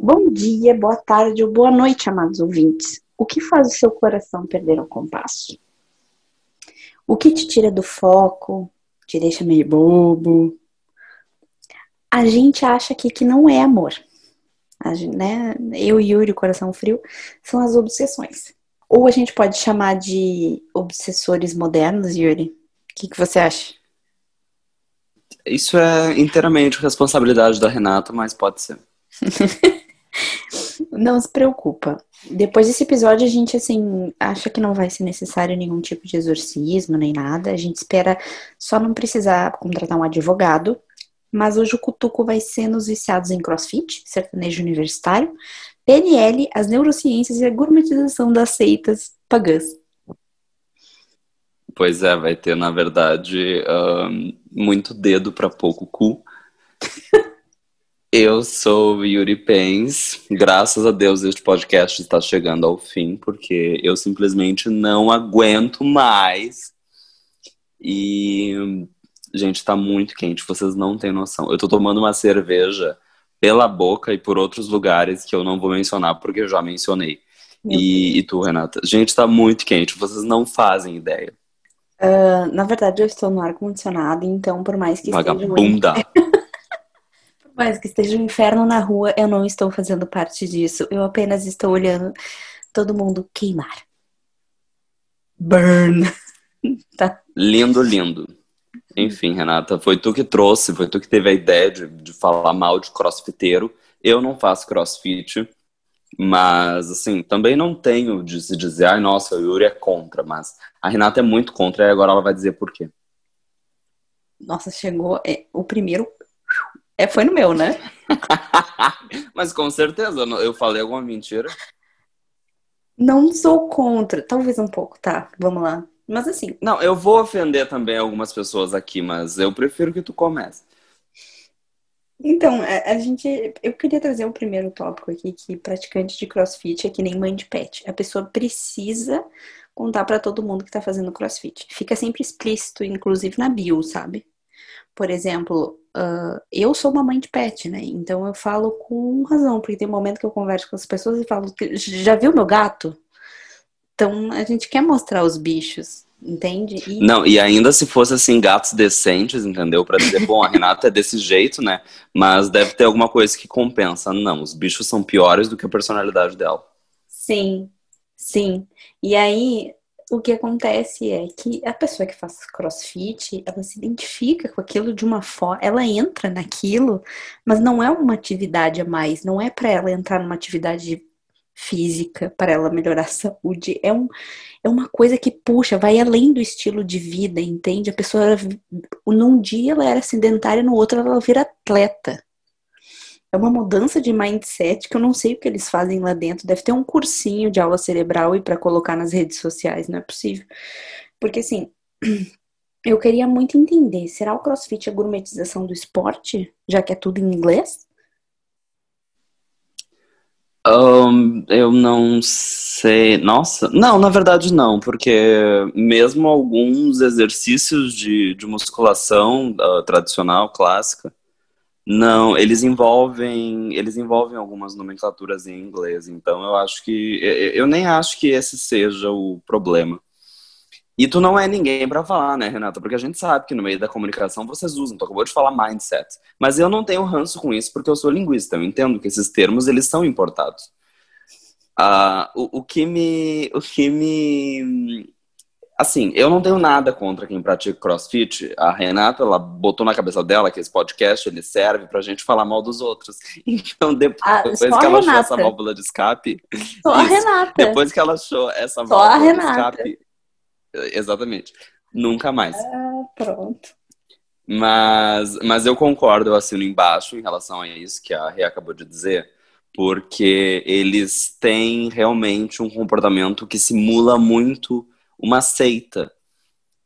Bom dia, boa tarde ou boa noite, amados ouvintes. O que faz o seu coração perder o compasso? O que te tira do foco, te deixa meio bobo? A gente acha aqui que não é amor. Gente, né? Eu e Yuri, coração frio, são as obsessões. Ou a gente pode chamar de obsessores modernos, Yuri. O que, que você acha? Isso é inteiramente responsabilidade da Renata, mas pode ser. não se preocupa. Depois desse episódio, a gente, assim, acha que não vai ser necessário nenhum tipo de exorcismo nem nada. A gente espera só não precisar contratar um advogado. Mas hoje o cutuco vai ser nos viciados em crossfit, sertanejo universitário, PNL, as neurociências e a gourmetização das seitas pagãs. Pois é, vai ter, na verdade, um, muito dedo para pouco cu. Eu sou Yuri Pens. Graças a Deus este podcast está chegando ao fim, porque eu simplesmente não aguento mais. E, gente, tá muito quente, vocês não têm noção. Eu tô tomando uma cerveja pela boca e por outros lugares que eu não vou mencionar porque eu já mencionei. E, e, tu, Renata? Gente, tá muito quente, vocês não fazem ideia. Uh, na verdade, eu estou no ar-condicionado, então por mais que Vagabunda. esteja. por mais que esteja um inferno na rua, eu não estou fazendo parte disso. Eu apenas estou olhando todo mundo queimar. Burn. tá. Lindo, lindo. Enfim, Renata, foi tu que trouxe, foi tu que teve a ideia de, de falar mal de crossfiteiro. Eu não faço crossfit, mas, assim, também não tenho de se dizer, ai, nossa, o Yuri é contra, mas a Renata é muito contra e agora ela vai dizer por quê. Nossa, chegou. É, o primeiro é, foi no meu, né? mas com certeza, eu falei alguma mentira. Não sou contra, talvez um pouco, tá? Vamos lá. Mas assim. Não, eu vou ofender também algumas pessoas aqui, mas eu prefiro que tu comece. Então, a, a, gente. Eu queria trazer o primeiro tópico aqui, que praticante de crossfit é que nem mãe de pet. A pessoa precisa contar para todo mundo que tá fazendo crossfit. Fica sempre explícito, inclusive na bio, sabe? Por exemplo, uh, eu sou uma mãe de pet, né? Então eu falo com razão, porque tem um momento que eu converso com as pessoas e falo, já viu meu gato? Então a gente quer mostrar os bichos, entende? E... Não, e ainda se fosse assim, gatos decentes, entendeu? Para dizer, bom, a Renata é desse jeito, né? Mas deve ter alguma coisa que compensa. Não, os bichos são piores do que a personalidade dela. Sim, sim. E aí, o que acontece é que a pessoa que faz crossfit, ela se identifica com aquilo de uma forma, ela entra naquilo, mas não é uma atividade a mais, não é para ela entrar numa atividade física para ela melhorar a saúde. É, um, é uma coisa que puxa, vai além do estilo de vida, entende? A pessoa, num dia ela era sedentária, no outro ela vira atleta. É uma mudança de mindset que eu não sei o que eles fazem lá dentro. Deve ter um cursinho de aula cerebral e para colocar nas redes sociais, não é possível. Porque assim, eu queria muito entender, será o CrossFit a gourmetização do esporte, já que é tudo em inglês? Um, eu não sei. Nossa, não, na verdade não, porque mesmo alguns exercícios de, de musculação uh, tradicional, clássica, não, eles envolvem, eles envolvem algumas nomenclaturas em inglês. Então eu acho que eu nem acho que esse seja o problema. E tu não é ninguém para falar, né, Renata? Porque a gente sabe que no meio da comunicação vocês usam. Tu acabou de falar mindset. Mas eu não tenho ranço com isso porque eu sou linguista. Eu entendo que esses termos, eles são importados. Uh, o, o, que me... O que me... Assim, eu não tenho nada contra quem pratica crossfit. A Renata, ela botou na cabeça dela que esse podcast, ele serve pra gente falar mal dos outros. Então, depois, ah, que ela achou essa válvula de escape... Só isso, a Renata. Depois que ela achou essa só válvula de escape Exatamente. Nunca mais. Ah, pronto. Mas, mas eu concordo, eu assino embaixo em relação a isso que a Rê acabou de dizer, porque eles têm realmente um comportamento que simula muito uma seita.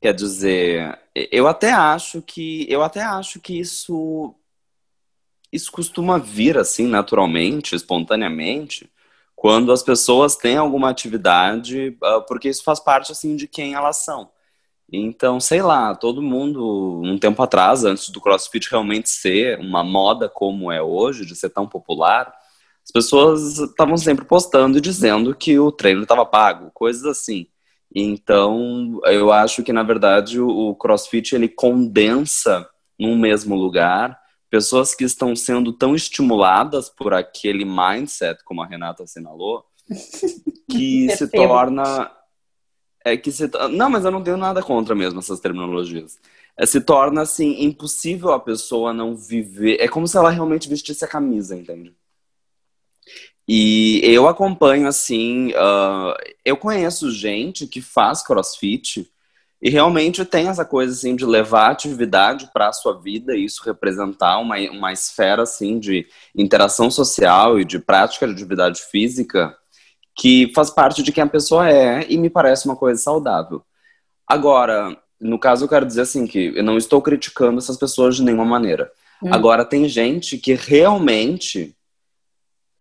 Quer dizer, eu até acho que eu até acho que isso isso costuma vir assim naturalmente, espontaneamente, quando as pessoas têm alguma atividade, uh, porque isso faz parte assim de quem elas são. Então, sei lá, todo mundo, um tempo atrás, antes do CrossFit realmente ser uma moda como é hoje, de ser tão popular, As pessoas estavam sempre postando e dizendo que o treino estava pago, coisas assim. Então, eu acho que na verdade o CrossFit ele condensa num mesmo lugar pessoas que estão sendo tão estimuladas por aquele mindset, como a Renata assinalou, que se torna é que se não, mas eu não tenho nada contra mesmo essas terminologias. É, se torna assim impossível a pessoa não viver. É como se ela realmente vestisse a camisa, entende? E eu acompanho assim, uh, eu conheço gente que faz CrossFit e realmente tem essa coisa assim de levar atividade para a sua vida e isso representar uma, uma esfera assim de interação social e de prática de atividade física que faz parte de quem a pessoa é e me parece uma coisa saudável. Agora, no caso eu quero dizer assim que eu não estou criticando essas pessoas de nenhuma maneira. Hum. Agora tem gente que realmente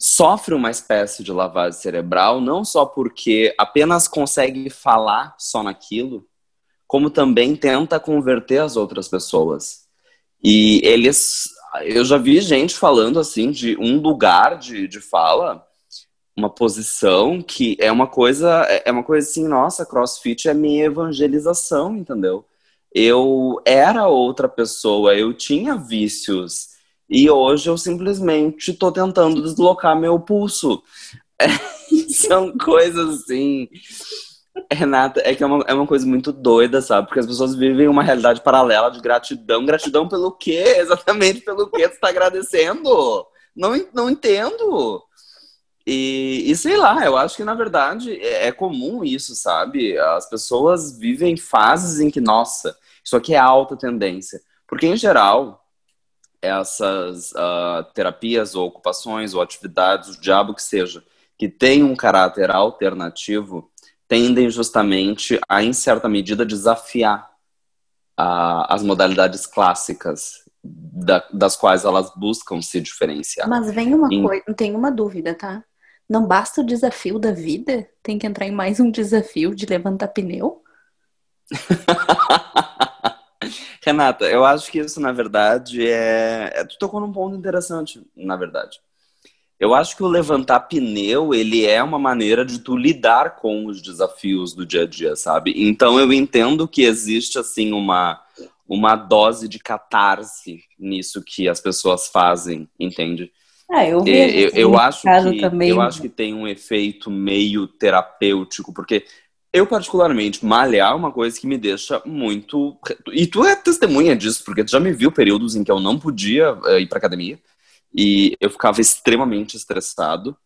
sofre uma espécie de lavagem cerebral, não só porque apenas consegue falar só naquilo, como também tenta converter as outras pessoas. E eles. Eu já vi gente falando assim de um lugar de, de fala, uma posição que é uma coisa, é uma coisa assim, nossa, crossfit é minha evangelização, entendeu? Eu era outra pessoa, eu tinha vícios, e hoje eu simplesmente estou tentando deslocar meu pulso. É, são coisas assim. Renata, é que é uma, é uma coisa muito doida, sabe? Porque as pessoas vivem uma realidade paralela de gratidão. Gratidão pelo quê? Exatamente pelo que você está agradecendo? Não, não entendo. E, e, sei lá, eu acho que na verdade é, é comum isso, sabe? As pessoas vivem fases em que, nossa, isso aqui é alta tendência. Porque em geral, essas uh, terapias ou ocupações ou atividades, o diabo que seja, que tem um caráter alternativo, tendem justamente a, em certa medida, desafiar uh, as modalidades clássicas da, das quais elas buscam se diferenciar. Mas vem uma em... coisa, tem uma dúvida, tá? Não basta o desafio da vida? Tem que entrar em mais um desafio de levantar pneu? Renata, eu acho que isso, na verdade, é... é. Tu tocou num ponto interessante, na verdade. Eu acho que o levantar pneu, ele é uma maneira de tu lidar com os desafios do dia a dia, sabe? Então eu entendo que existe, assim, uma, uma dose de catarse nisso que as pessoas fazem, entende? Ah, eu, eu, eu acho que também. eu acho que tem um efeito meio terapêutico, porque eu, particularmente, malhar é uma coisa que me deixa muito. E tu é testemunha disso, porque tu já me viu períodos em que eu não podia uh, ir pra academia e eu ficava extremamente estressado.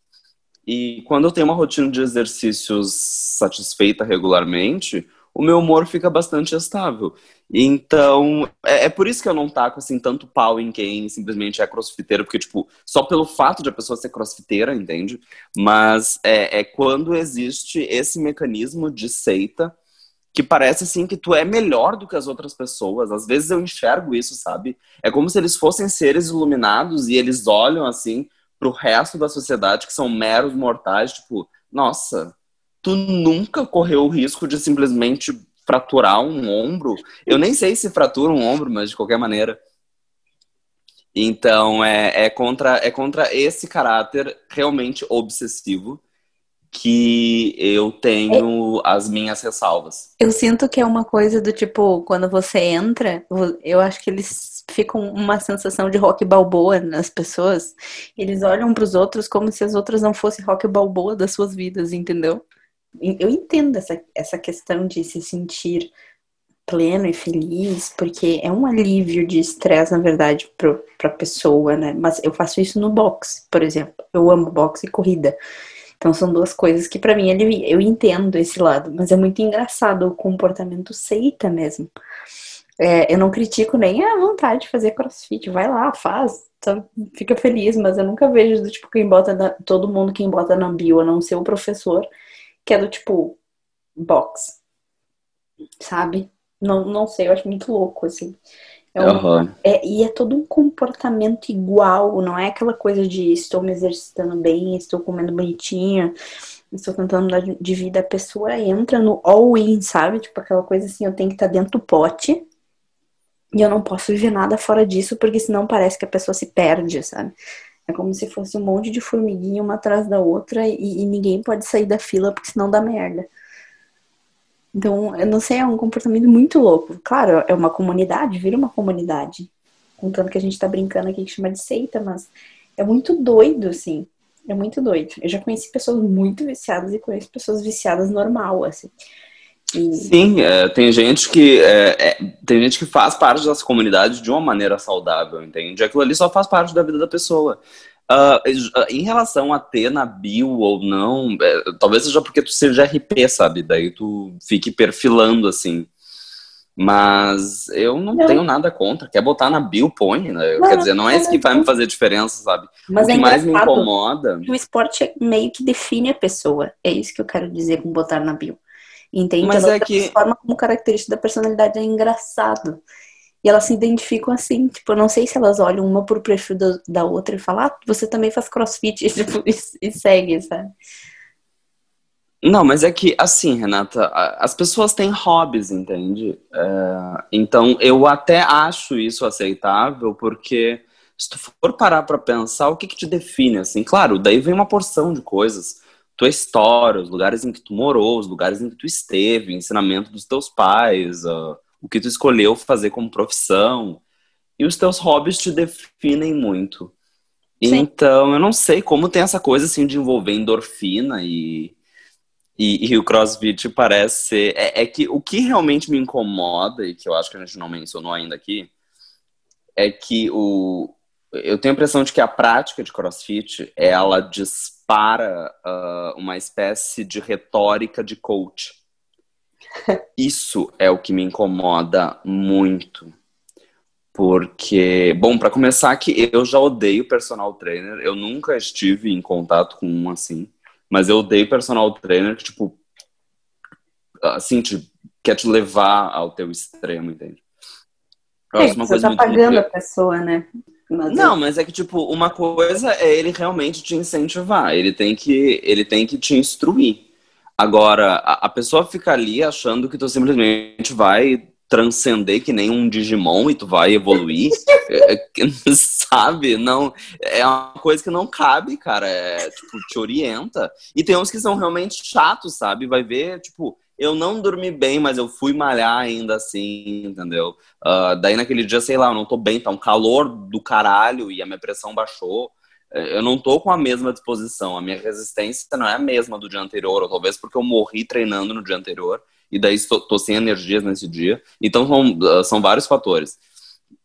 E quando eu tenho uma rotina de exercícios satisfeita regularmente, o meu humor fica bastante estável. Então, é, é, por isso que eu não taco, assim, tanto pau em quem simplesmente é crossfiteiro, porque, tipo, só pelo fato de a pessoa ser crossfiteira, entende? Mas é, é quando existe esse mecanismo de seita que parece, assim, que tu é melhor do que as outras pessoas. Às vezes eu enxergo isso, sabe? É como se eles fossem seres iluminados e eles olham, assim, pro resto da sociedade que são meros mortais, tipo, nossa, tu nunca correu o risco de simplesmente fraturar um ombro. Eu nem sei se fratura um ombro, mas de qualquer maneira. Então é, é, contra, é contra esse caráter realmente obsessivo que eu tenho as minhas ressalvas. Eu sinto que é uma coisa do tipo, quando você entra, eu acho que eles ficam uma sensação de rock balboa nas pessoas. Eles olham para os outros como se as outras não fossem rock balboa das suas vidas, entendeu? Eu entendo essa, essa questão de se sentir pleno e feliz, porque é um alívio de estresse, na verdade, para a pessoa, né? Mas eu faço isso no boxe, por exemplo. Eu amo boxe e corrida. Então são duas coisas que para mim eu entendo esse lado, mas é muito engraçado o comportamento seita mesmo. É, eu não critico nem a vontade de fazer crossfit, vai lá, faz, fica feliz, mas eu nunca vejo do tipo quem bota na, todo mundo quem bota na bio, a não ser o professor, que é do tipo box, sabe? Não, não sei, eu acho muito louco, assim. É um, uhum. é, e é todo um comportamento igual, não é aquela coisa de estou me exercitando bem, estou comendo bonitinho, estou tentando mudar de vida. A pessoa entra no all-in, sabe? Tipo aquela coisa assim, eu tenho que estar dentro do pote e eu não posso viver nada fora disso, porque senão parece que a pessoa se perde, sabe? É como se fosse um monte de formiguinha uma atrás da outra e, e ninguém pode sair da fila porque senão dá merda. Então, eu não sei, é um comportamento muito louco. Claro, é uma comunidade, vira uma comunidade. Contando que a gente tá brincando aqui que chama de seita, mas é muito doido, assim. É muito doido. Eu já conheci pessoas muito viciadas e conheço pessoas viciadas normal, assim. Sim, é, tem gente que é, é, tem gente que faz parte dessa comunidade de uma maneira saudável, entende? Aquilo ali só faz parte da vida da pessoa. Uh, em relação a ter na bio ou não, é, talvez seja porque tu seja RP, sabe? Daí tu fique perfilando assim. Mas eu não, não, tenho nada contra. Quer botar na bio, põe, né? Não, Quer dizer, não é isso que vai me fazer diferença, sabe? Mas o que é mais me incomoda. O esporte meio que define a pessoa. É isso que eu quero dizer com botar na bio. Entende? Mas Ela é que. forma como característica da personalidade é engraçado. E elas se identificam assim, tipo, eu não sei se elas olham uma pro perfil da, da outra e falam, ah, você também faz crossfit, tipo, e, e segue, sabe? Não, mas é que, assim, Renata, as pessoas têm hobbies, entende? É, então, eu até acho isso aceitável, porque se tu for parar pra pensar, o que que te define, assim? Claro, daí vem uma porção de coisas. Tua história, os lugares em que tu morou, os lugares em que tu esteve, o ensinamento dos teus pais, uh, o que tu escolheu fazer como profissão. E os teus hobbies te definem muito. Sim. Então, eu não sei como tem essa coisa, assim, de envolver endorfina e e, e, o CrossFit parece ser. É, é, que o que realmente me incomoda, e que eu acho que a gente não mencionou ainda aqui, é que o, eu tenho a impressão de que a prática de CrossFit ela dispara uh, uma espécie de retórica de coach. Isso é o que me incomoda muito. Porque, bom, para começar que eu já odeio personal trainer, eu nunca estive em contato com um assim. Mas eu odeio personal trainer que, tipo, assim, te, quer te levar ao teu extremo, entende? É, você tá pagando a pessoa, né? Mas não, eu... mas é que, tipo, uma coisa é ele realmente te incentivar. Ele tem que, ele tem que te instruir. Agora, a, a pessoa fica ali achando que tu simplesmente vai transcender que nem um Digimon e tu vai evoluir, é, é sabe? Não, é uma coisa que não cabe, cara. É, tipo, te orienta. E tem uns que são realmente chatos, sabe? Vai ver, tipo, eu não dormi bem, mas eu fui malhar ainda assim, entendeu? Uh, daí naquele dia, sei lá, eu não tô bem, tá um calor do caralho e a minha pressão baixou. É, eu não tô com a mesma disposição, a minha resistência não é a mesma do dia anterior, ou talvez porque eu morri treinando no dia anterior e daí estou, tô sem energias nesse dia. Então são, ah, são vários fatores.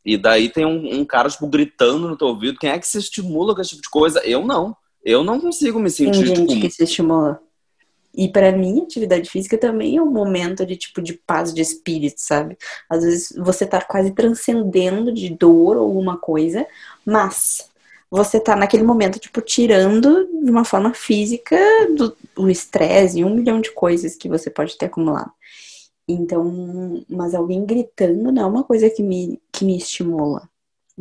E daí tem um, um, cara, tipo, gritando no teu ouvido. Quem é que se estimula com esse tipo de coisa? Eu não. Eu não consigo me sentir, tem gente tipo... que se estimula. E para mim, atividade física também é um momento de tipo de paz de espírito, sabe? Às vezes você tá quase transcendendo de dor ou alguma coisa, mas você tá naquele momento, tipo, tirando de uma forma física do, o estresse e um milhão de coisas que você pode ter acumulado. Então, mas alguém gritando não é uma coisa que me, que me estimula.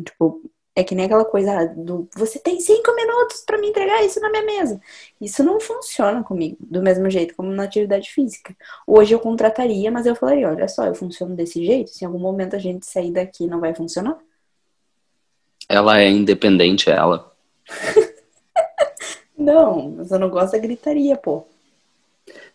Tipo, é que nem aquela coisa do você tem cinco minutos para me entregar isso na minha mesa. Isso não funciona comigo, do mesmo jeito como na atividade física. Hoje eu contrataria, mas eu falaria, olha só, eu funciono desse jeito, se em algum momento a gente sair daqui não vai funcionar. Ela é independente, ela. não, mas eu não gosto da gritaria, pô.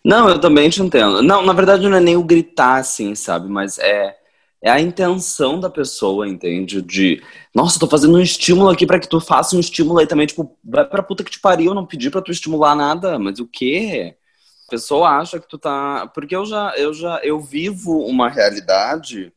Não, eu também te entendo. Não, na verdade não é nem o gritar, assim, sabe? Mas é, é a intenção da pessoa, entende? De, nossa, tô fazendo um estímulo aqui para que tu faça um estímulo aí também. Tipo, vai pra puta que te pariu, eu não pedi pra tu estimular nada. Mas o quê? A pessoa acha que tu tá... Porque eu já, eu já, eu vivo uma realidade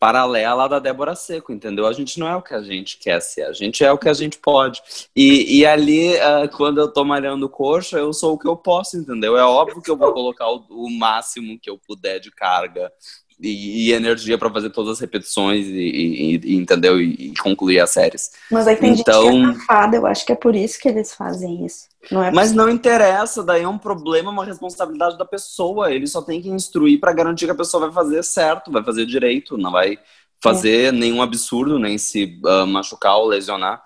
paralela da Débora Seco, entendeu? A gente não é o que a gente quer ser, a gente é o que a gente pode. E, e ali, uh, quando eu tô malhando coxa, eu sou o que eu posso, entendeu? É óbvio que eu vou colocar o, o máximo que eu puder de carga e, e energia para fazer todas as repetições e, e entendeu? E, concluir as séries. Mas aí tem então, gente que é então safada, eu acho que é por isso que eles fazem isso. Não é mas não interessa, daí é um problema, uma responsabilidade da pessoa. Ele só tem que instruir para garantir que a pessoa vai fazer certo, vai fazer direito, não vai fazer é. nenhum absurdo, nem se uh, machucar ou lesionar.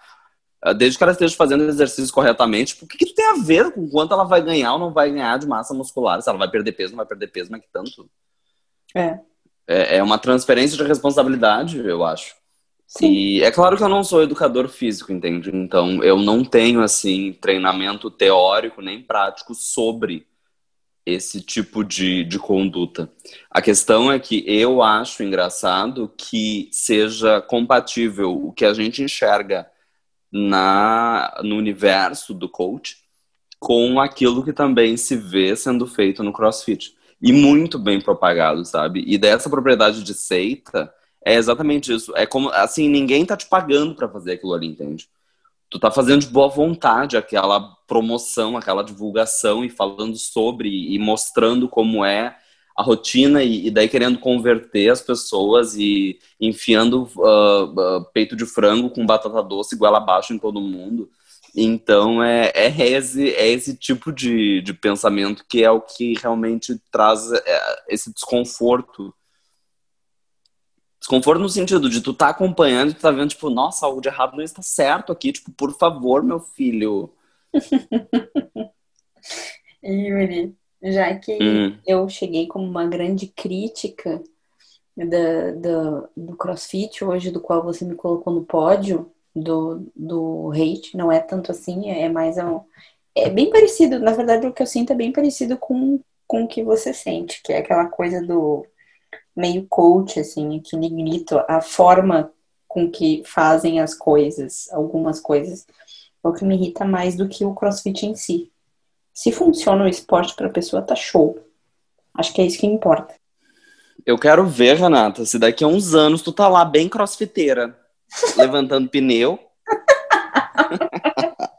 Uh, desde que ela esteja fazendo exercícios corretamente, tipo, o que, que tem a ver com quanto ela vai ganhar ou não vai ganhar de massa muscular? Se ela vai perder peso, não vai perder peso, mas que tanto. É é, é uma transferência de responsabilidade, eu acho. Sim. E é claro que eu não sou educador físico, entende? Então eu não tenho assim treinamento teórico nem prático sobre esse tipo de, de conduta. A questão é que eu acho engraçado que seja compatível o que a gente enxerga na, no universo do coach com aquilo que também se vê sendo feito no CrossFit. E muito bem propagado, sabe? E dessa propriedade de seita é exatamente isso. É como, assim, ninguém tá te pagando para fazer aquilo ali, entende? Tu tá fazendo de boa vontade aquela promoção, aquela divulgação e falando sobre e mostrando como é a rotina e, e daí querendo converter as pessoas e enfiando uh, uh, peito de frango com batata doce igual abaixo em todo mundo. Então é, é, esse, é esse tipo de, de pensamento que é o que realmente traz é, esse desconforto. Desconforto no sentido de tu tá acompanhando e tu tá vendo, tipo, nossa, algo de errado não está certo aqui, tipo, por favor, meu filho. Yuri, já que hum. eu cheguei como uma grande crítica da, da, do CrossFit hoje, do qual você me colocou no pódio, do, do hate, não é tanto assim, é mais um, é bem parecido, na verdade o que eu sinto é bem parecido com, com o que você sente, que é aquela coisa do meio coach, assim, aquele grito, a forma com que fazem as coisas, algumas coisas, é o que me irrita mais do que o crossfit em si. Se funciona o esporte para a pessoa, tá show. Acho que é isso que importa. Eu quero ver, Renata, se daqui a uns anos tu tá lá bem crossfiteira, levantando pneu.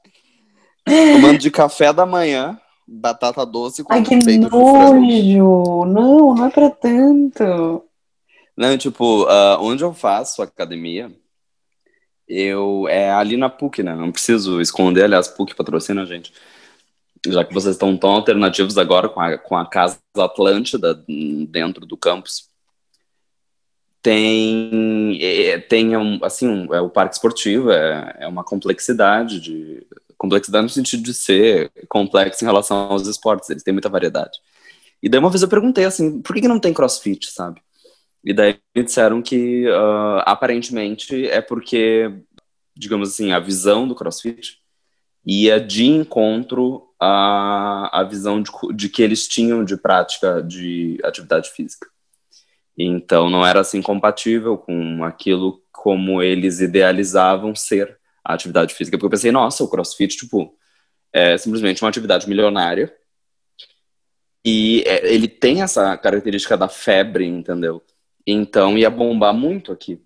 Tomando de café da manhã, batata doce com Ai, que nojo! Não, não é pra tanto. Não, tipo, uh, onde eu faço academia, eu é ali na PUC, né? Não preciso esconder, aliás, PUC patrocina a gente. Já que vocês estão tão alternativos agora com a, com a Casa Atlântida dentro do campus tem é, tem um, assim um, é o parque esportivo é, é uma complexidade de complexidade no sentido de ser complexo em relação aos esportes eles têm muita variedade. E daí uma vez eu perguntei assim por que, que não tem CrossFit sabe? E daí me disseram que uh, aparentemente é porque digamos assim a visão do CrossFit ia de encontro à, à visão de, de que eles tinham de prática de atividade física então não era assim compatível com aquilo como eles idealizavam ser a atividade física. Porque eu pensei, nossa, o crossfit, tipo, é simplesmente uma atividade milionária. E é, ele tem essa característica da febre, entendeu? Então ia bombar muito aqui.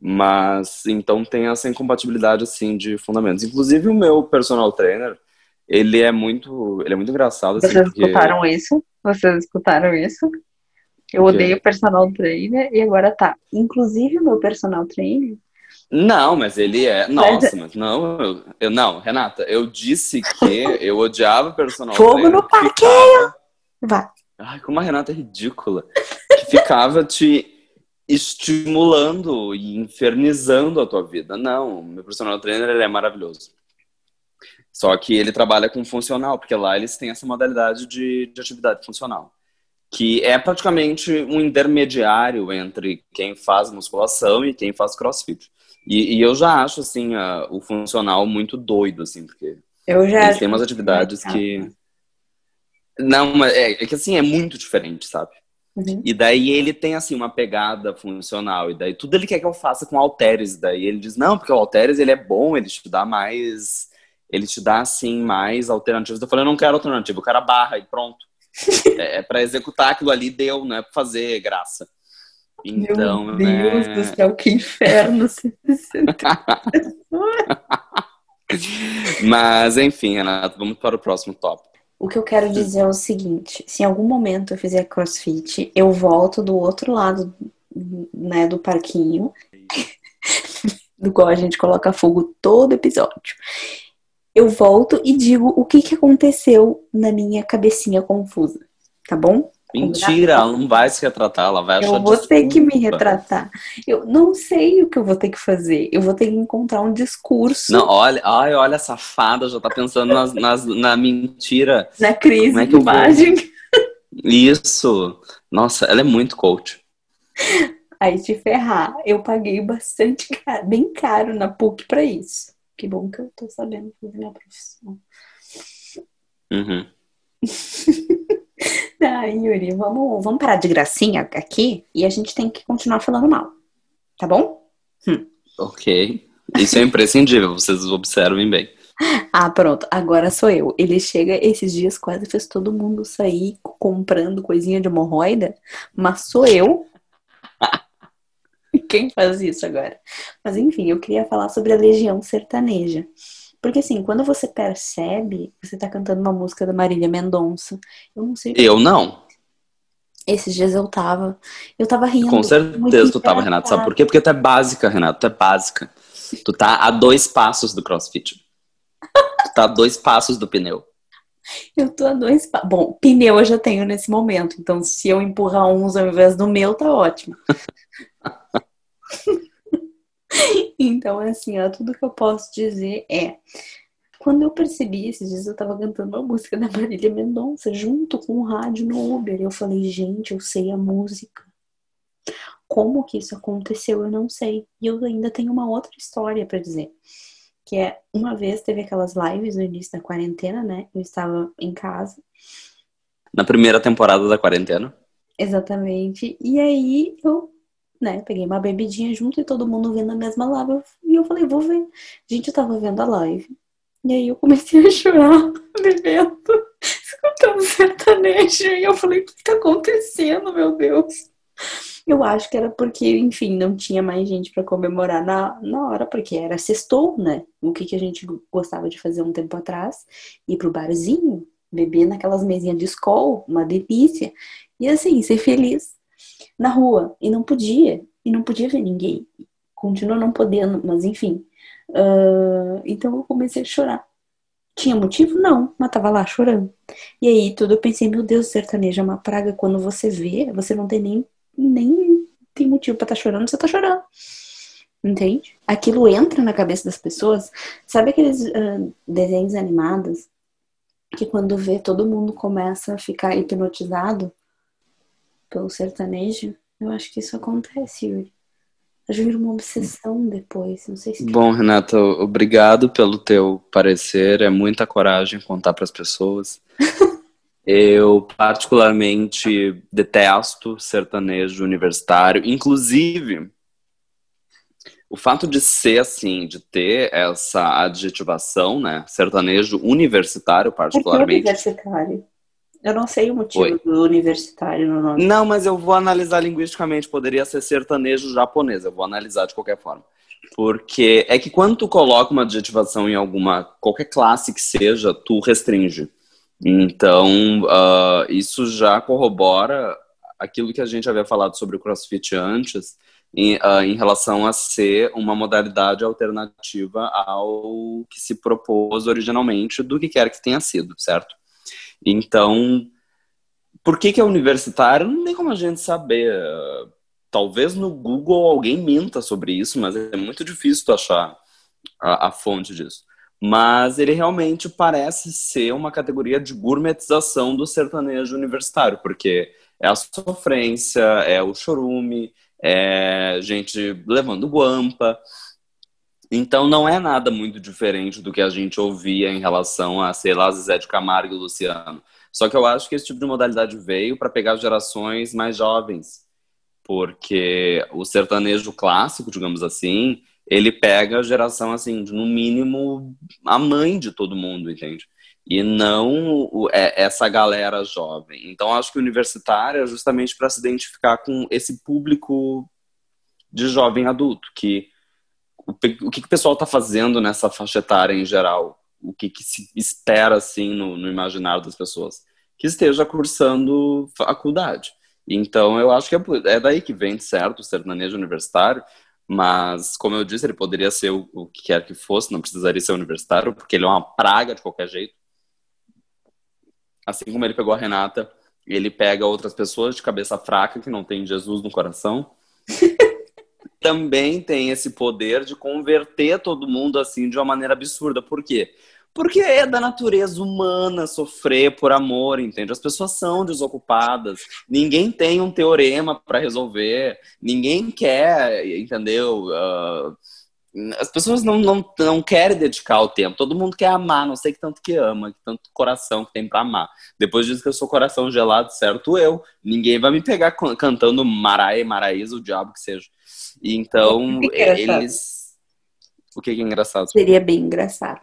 Mas então tem essa incompatibilidade assim de fundamentos. Inclusive o meu personal trainer, ele é muito, ele é muito engraçado. Assim, Vocês porque... escutaram isso? Vocês escutaram isso? Eu odeio personal trainer e agora tá. Inclusive o meu personal trainer. Não, mas ele é. Nossa, mas, não, eu, eu, não, Renata, eu disse que eu odiava personal Fogo trainer. Fogo no parqueio! Vai. Ai, como a Renata é ridícula. Que ficava te estimulando e infernizando a tua vida. Não, meu personal trainer ele é maravilhoso. Só que ele trabalha com funcional, porque lá eles têm essa modalidade de, de atividade funcional que é praticamente um intermediário entre quem faz musculação e quem faz crossfit. E, e eu já acho, assim, a, o funcional muito doido, assim, porque eu já eles têm umas atividades que... Não, mas é, é, que, assim, é muito diferente, sabe? Uhum. E daí ele tem, assim, uma pegada funcional. E daí tudo ele quer que eu faça com halteres. Daí ele diz, não, porque o halteres, ele é bom, ele te dá mais... Ele te dá, assim, mais alternativas. Eu falei, eu não quero alternativa, eu quero a barra e pronto. É, é para executar aquilo ali, deu, não é para fazer graça. Então, Meu Deus né... do céu, que inferno! Mas, enfim, Renato, vamos para o próximo tópico. O que eu quero dizer é o seguinte: se em algum momento eu fizer crossfit, eu volto do outro lado né, do parquinho, do qual a gente coloca fogo todo episódio eu volto e digo o que, que aconteceu na minha cabecinha confusa, tá bom? Mentira, ela não vai se retratar, ela vai achar Eu vou desculpa. ter que me retratar. Eu não sei o que eu vou ter que fazer. Eu vou ter que encontrar um discurso. Não, olha, ai, olha a safada, já tá pensando nas, nas, na mentira. Na crise é de imagem. Isso. Nossa, ela é muito coach. Aí te ferrar. Eu paguei bastante caro, bem caro na PUC pra isso. Que bom que eu tô sabendo fazer minha profissão. Uhum. ah, Yuri, vamos, vamos parar de gracinha aqui e a gente tem que continuar falando mal. Tá bom? Hum. Ok. Isso é imprescindível, vocês observem bem. Ah, pronto, agora sou eu. Ele chega esses dias, quase fez todo mundo sair comprando coisinha de hemorroida, mas sou eu. Quem faz isso agora? Mas enfim, eu queria falar sobre a Legião Sertaneja. Porque assim, quando você percebe, você tá cantando uma música da Marília Mendonça. Eu não sei. Eu não. Esses dias eu tava. Eu tava rindo. Com certeza tu tava, Renato. Sabe por quê? Porque tu é básica, Renato. Tu é básica. Tu tá a dois passos do crossfit. tu tá a dois passos do pneu. Eu tô a dois passos. Bom, pneu eu já tenho nesse momento. Então, se eu empurrar uns ao invés do meu, tá ótimo. então, assim, ó, tudo que eu posso dizer é. Quando eu percebi esses dias, eu tava cantando uma música da Marília Mendonça junto com o rádio no Uber. Eu falei, gente, eu sei a música. Como que isso aconteceu, eu não sei. E eu ainda tenho uma outra história para dizer. Que é, uma vez teve aquelas lives no início da quarentena, né? Eu estava em casa. Na primeira temporada da quarentena? Exatamente. E aí eu né? Peguei uma bebidinha junto e todo mundo vendo a mesma live. E eu falei, vou ver. Gente, eu tava vendo a live. E aí eu comecei a chorar, bebendo, escutando sertanejo. E eu falei, o que tá acontecendo, meu Deus? Eu acho que era porque, enfim, não tinha mais gente para comemorar na, na hora, porque era sextou, né? O que, que a gente gostava de fazer um tempo atrás? Ir pro barzinho, beber naquelas mesinhas de escola, uma delícia. E assim, ser feliz na rua e não podia, e não podia ver ninguém. Continua não podendo, mas enfim. Uh, então eu comecei a chorar. Tinha motivo? Não, mas tava lá chorando. E aí tudo eu pensei, meu Deus, sertanejo é uma praga. Quando você vê, você não tem nem, nem tem motivo para estar tá chorando, você tá chorando. Entende? Aquilo entra na cabeça das pessoas. Sabe aqueles uh, desenhos animados que quando vê todo mundo começa a ficar hipnotizado pelo sertanejo, eu acho que isso acontece, Yuri. Acho que uma obsessão depois, não sei se... Bom, Renata, obrigado pelo teu parecer, é muita coragem contar para as pessoas. eu particularmente detesto sertanejo universitário, inclusive o fato de ser assim, de ter essa adjetivação, né, sertanejo universitário particularmente. É universitário. Eu não sei o motivo Oi. do universitário no nome. Não, mas eu vou analisar linguisticamente. Poderia ser sertanejo japonês. Eu vou analisar de qualquer forma. Porque é que quando tu coloca uma adjetivação em alguma, qualquer classe que seja, tu restringe. Então, uh, isso já corrobora aquilo que a gente havia falado sobre o CrossFit antes, em, uh, em, relação a ser uma modalidade alternativa ao que se propôs originalmente do que quer que tenha sido, certo? Então, por que, que é universitário? Não tem como a gente saber. Talvez no Google alguém minta sobre isso, mas é muito difícil tu achar a, a fonte disso. Mas ele realmente parece ser uma categoria de gourmetização do sertanejo universitário, porque é a sofrência, é o chorume, é gente levando guampa. Então não é nada muito diferente do que a gente ouvia em relação a, sei lá, Zé de Camargo e Luciano. Só que eu acho que esse tipo de modalidade veio para pegar gerações mais jovens. Porque o sertanejo clássico, digamos assim, ele pega a geração, assim, de, no mínimo, a mãe de todo mundo, entende? E não o, é, essa galera jovem. Então, acho que o universitário é justamente para se identificar com esse público de jovem adulto, que o, que, que, o pessoal está fazendo nessa faixa etária em geral? O que, que se espera, assim, no, no imaginário das pessoas? Que esteja cursando faculdade. Então, eu acho que é, é daí que vem, certo, o sertanejo universitário, mas, como eu disse, ele poderia ser o, o, que quer que fosse, não precisaria ser universitário, porque ele é uma praga de qualquer jeito. Assim como ele pegou a Renata, ele pega outras pessoas de cabeça fraca, que não tem Jesus no coração. também tem esse poder de converter todo mundo assim de uma maneira absurda. Por quê? Porque é da natureza humana sofrer por amor, entende? As pessoas são desocupadas. Ninguém tem um teorema para resolver. Ninguém quer, entendeu? Uh, as pessoas não, não, não querem dedicar o tempo. Todo mundo quer amar, não sei que tanto que ama, que tanto coração que tem para amar. Depois diz que eu sou coração gelado, certo eu. Ninguém vai me pegar cantando Maraê, Maraísa, o diabo que seja. Então, é eles. O que é engraçado? Seria bem engraçado.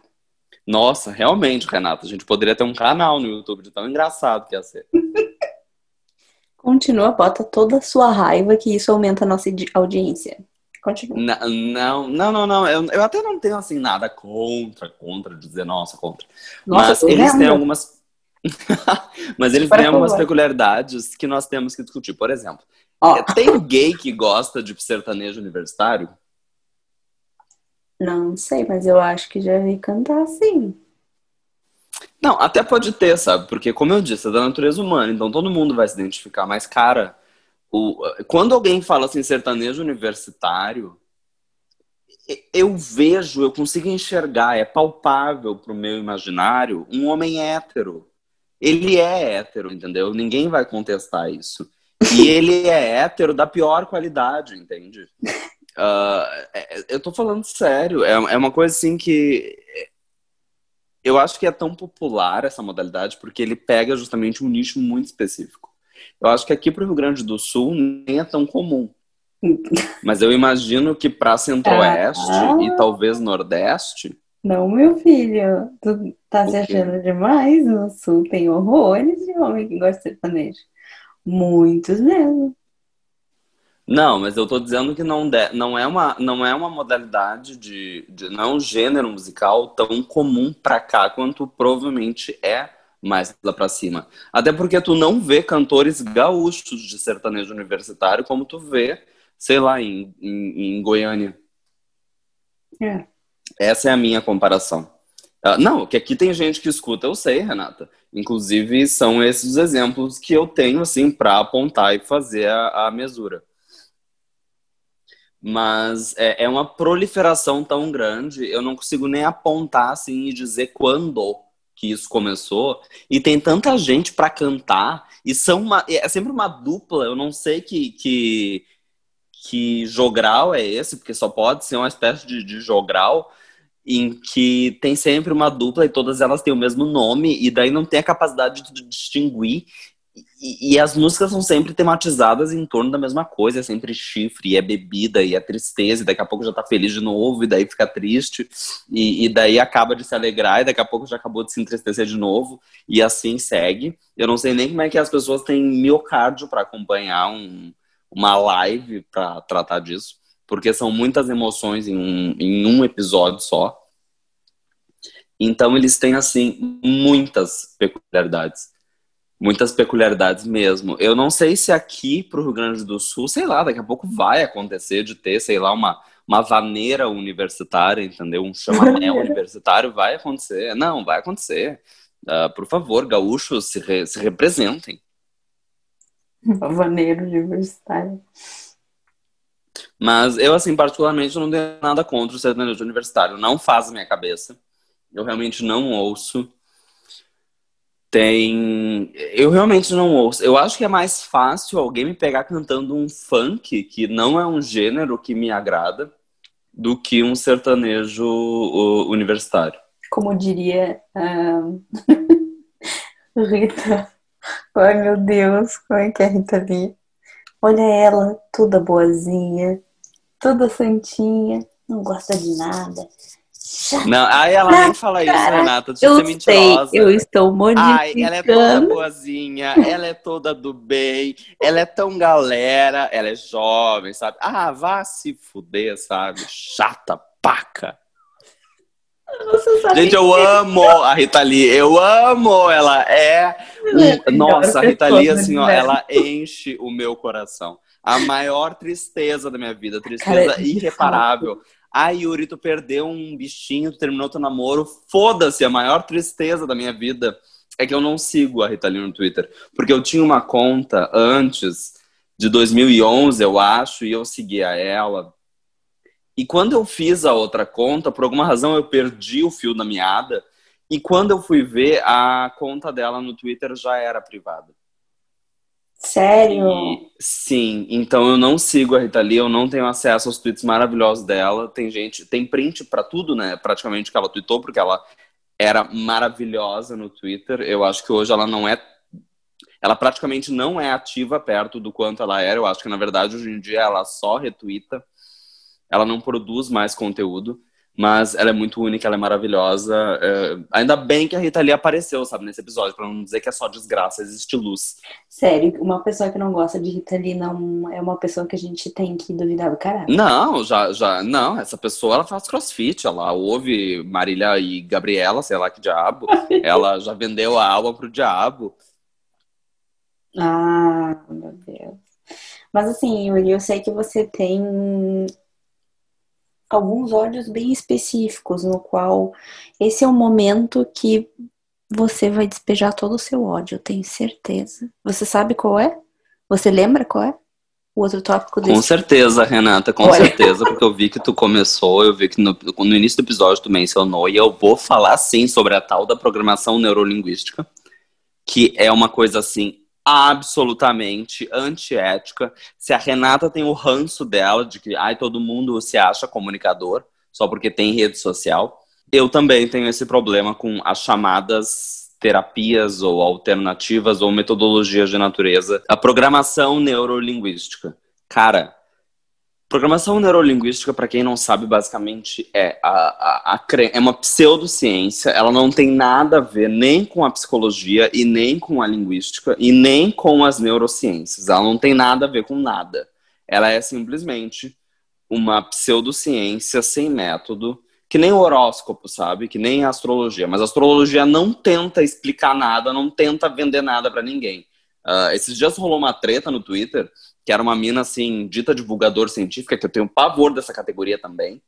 Nossa, realmente, Renata, a gente poderia ter um canal no YouTube de tão engraçado que ia ser. Continua, bota toda a sua raiva que isso aumenta a nossa audiência. Continua. Não, não, não, não. Eu, eu até não tenho assim nada contra, contra dizer nossa, contra. Nossa, Mas eles têm algumas. Mas eles têm algumas peculiaridades que nós temos que discutir. Por exemplo, oh. tem gay que gosta de sertanejo universitário? Não sei, mas eu acho que já vi cantar assim. Não, até pode ter, sabe? Porque, como eu disse, é da natureza humana, então todo mundo vai se identificar. Mas, cara, o, quando alguém fala assim, sertanejo universitário, eu vejo, eu consigo enxergar, é palpável pro meu imaginário, um homem hétero. Ele é hétero, entendeu? Ninguém vai contestar isso. E ele é hétero da pior qualidade, entende? Uh, eu tô falando sério, é, é uma coisa assim que eu acho que é tão popular essa modalidade porque ele pega justamente um nicho muito específico. Eu acho que aqui para o Rio Grande do Sul nem é tão comum. Mas eu imagino que para Centro-Oeste ah, e talvez Nordeste. Não, meu filho, tu tá se achando demais? No Sul tem horrores de homem que gosta de sertanejo. Muitos mesmo. Não, mas eu tô dizendo que não, de, não, é, uma, não é uma modalidade de, de. Não é um gênero musical tão comum pra cá quanto provavelmente é mais lá pra cima. Até porque tu não vê cantores gaúchos de sertanejo universitário como tu vê, sei lá, em, em, em Goiânia. É. Essa é a minha comparação. Uh, não, que aqui tem gente que escuta, eu sei, Renata. Inclusive, são esses os exemplos que eu tenho, assim, para apontar e fazer a, a mesura mas é, é, uma proliferação tão grande, eu não consigo nem apontar assim e dizer quando que isso começou. E tem tanta gente para cantar e são uma, é sempre uma dupla. Eu não sei que que, que jogral é esse, porque só pode ser uma espécie de, de jogral em que tem sempre uma dupla e todas elas têm o mesmo nome e daí não tem a capacidade de distinguir e, as músicas são sempre tematizadas em torno da mesma coisa, é sempre chifre, é bebida, e é tristeza, e daqui a pouco já tá feliz de novo, e daí fica triste, e, e daí acaba de se alegrar, e daqui a pouco já acabou de se entristecer de novo, e assim segue. Eu não sei nem como é que as pessoas têm miocárdio para acompanhar um, uma live para tratar disso, porque são muitas emoções em um, em um episódio só. Então eles têm, assim, muitas peculiaridades muitas peculiaridades mesmo. Eu não sei se aqui para o Rio Grande do Sul, sei lá, daqui a pouco vai acontecer de ter, sei lá, uma, uma vaneira universitária, entendeu? Um chamamé universitário vai acontecer. Não, vai acontecer. Uh, por favor, gaúchos, se, re, se representem. Uma vaneira universitária. Mas eu, assim, particularmente, não tenho nada contra o sertanejo universitário. Não faz a minha cabeça. Eu realmente não ouço. Tem. Eu realmente não ouço. Eu acho que é mais fácil alguém me pegar cantando um funk, que não é um gênero que me agrada, do que um sertanejo universitário. Como diria uh... Rita. Ai meu Deus, como é que é a Rita ali? Olha ela, toda boazinha, toda santinha, não gosta de nada, não, aí ela nem fala isso, Renata. Deixa eu ser mentirosa. Sei, eu estou modificando. Ai, ela é toda boazinha, ela é toda do bem, ela é tão galera, ela é jovem, sabe? Ah, vá se fuder, sabe? Chata, paca. Gente, eu amo a Rita Lee, eu amo, ela é, um... nossa, a Rita Lee, assim, ó, ela enche o meu coração. A maior tristeza da minha vida, tristeza Cara, irreparável. Ai, Yuri, tu perdeu um bichinho, tu terminou teu namoro. Foda-se, a maior tristeza da minha vida é que eu não sigo a Rita no Twitter. Porque eu tinha uma conta antes de 2011, eu acho, e eu seguia ela. E quando eu fiz a outra conta, por alguma razão eu perdi o fio da meada. E quando eu fui ver, a conta dela no Twitter já era privada. Sério? E, sim, então eu não sigo a Rita Lee, eu não tenho acesso aos tweets maravilhosos dela. Tem gente, tem print para tudo, né? Praticamente que ela tweetou, porque ela era maravilhosa no Twitter. Eu acho que hoje ela não é. Ela praticamente não é ativa perto do quanto ela era. Eu acho que, na verdade, hoje em dia ela só retuita. Ela não produz mais conteúdo mas ela é muito única, ela é maravilhosa. É, ainda bem que a Rita Lee apareceu, sabe, nesse episódio, pra não dizer que é só desgraça, existe luz. Sério, uma pessoa que não gosta de Rita Lee não é uma pessoa que a gente tem que duvidar do caralho. Não, já, já, não, essa pessoa ela faz crossfit, ela ouve Marília e Gabriela, sei lá que diabo, ela já vendeu a alma pro diabo. Ah, meu Deus. Mas assim, Yuri, eu sei que você tem alguns ódios bem específicos, no qual esse é o momento que você vai despejar todo o seu ódio, eu tenho certeza. Você sabe qual é? Você lembra qual é? O outro tópico desse? Com certeza, Renata, com Olha. certeza, porque eu vi que tu começou, eu vi que no, no início do episódio tu mencionou, e eu vou falar sim sobre a tal da programação neurolinguística, que é uma coisa assim absolutamente antiética. Se a Renata tem o ranço dela de que ai, todo mundo se acha comunicador só porque tem rede social, eu também tenho esse problema com as chamadas terapias ou alternativas ou metodologias de natureza, a programação neurolinguística. Cara, Programação neurolinguística, para quem não sabe, basicamente é, a, a, a, é uma pseudociência. Ela não tem nada a ver nem com a psicologia e nem com a linguística e nem com as neurociências. Ela não tem nada a ver com nada. Ela é simplesmente uma pseudociência sem método, que nem o horóscopo, sabe? Que nem a astrologia. Mas a astrologia não tenta explicar nada, não tenta vender nada para ninguém. Uh, esses dias rolou uma treta no Twitter que era uma mina, assim, dita divulgador científica, que eu tenho pavor dessa categoria também,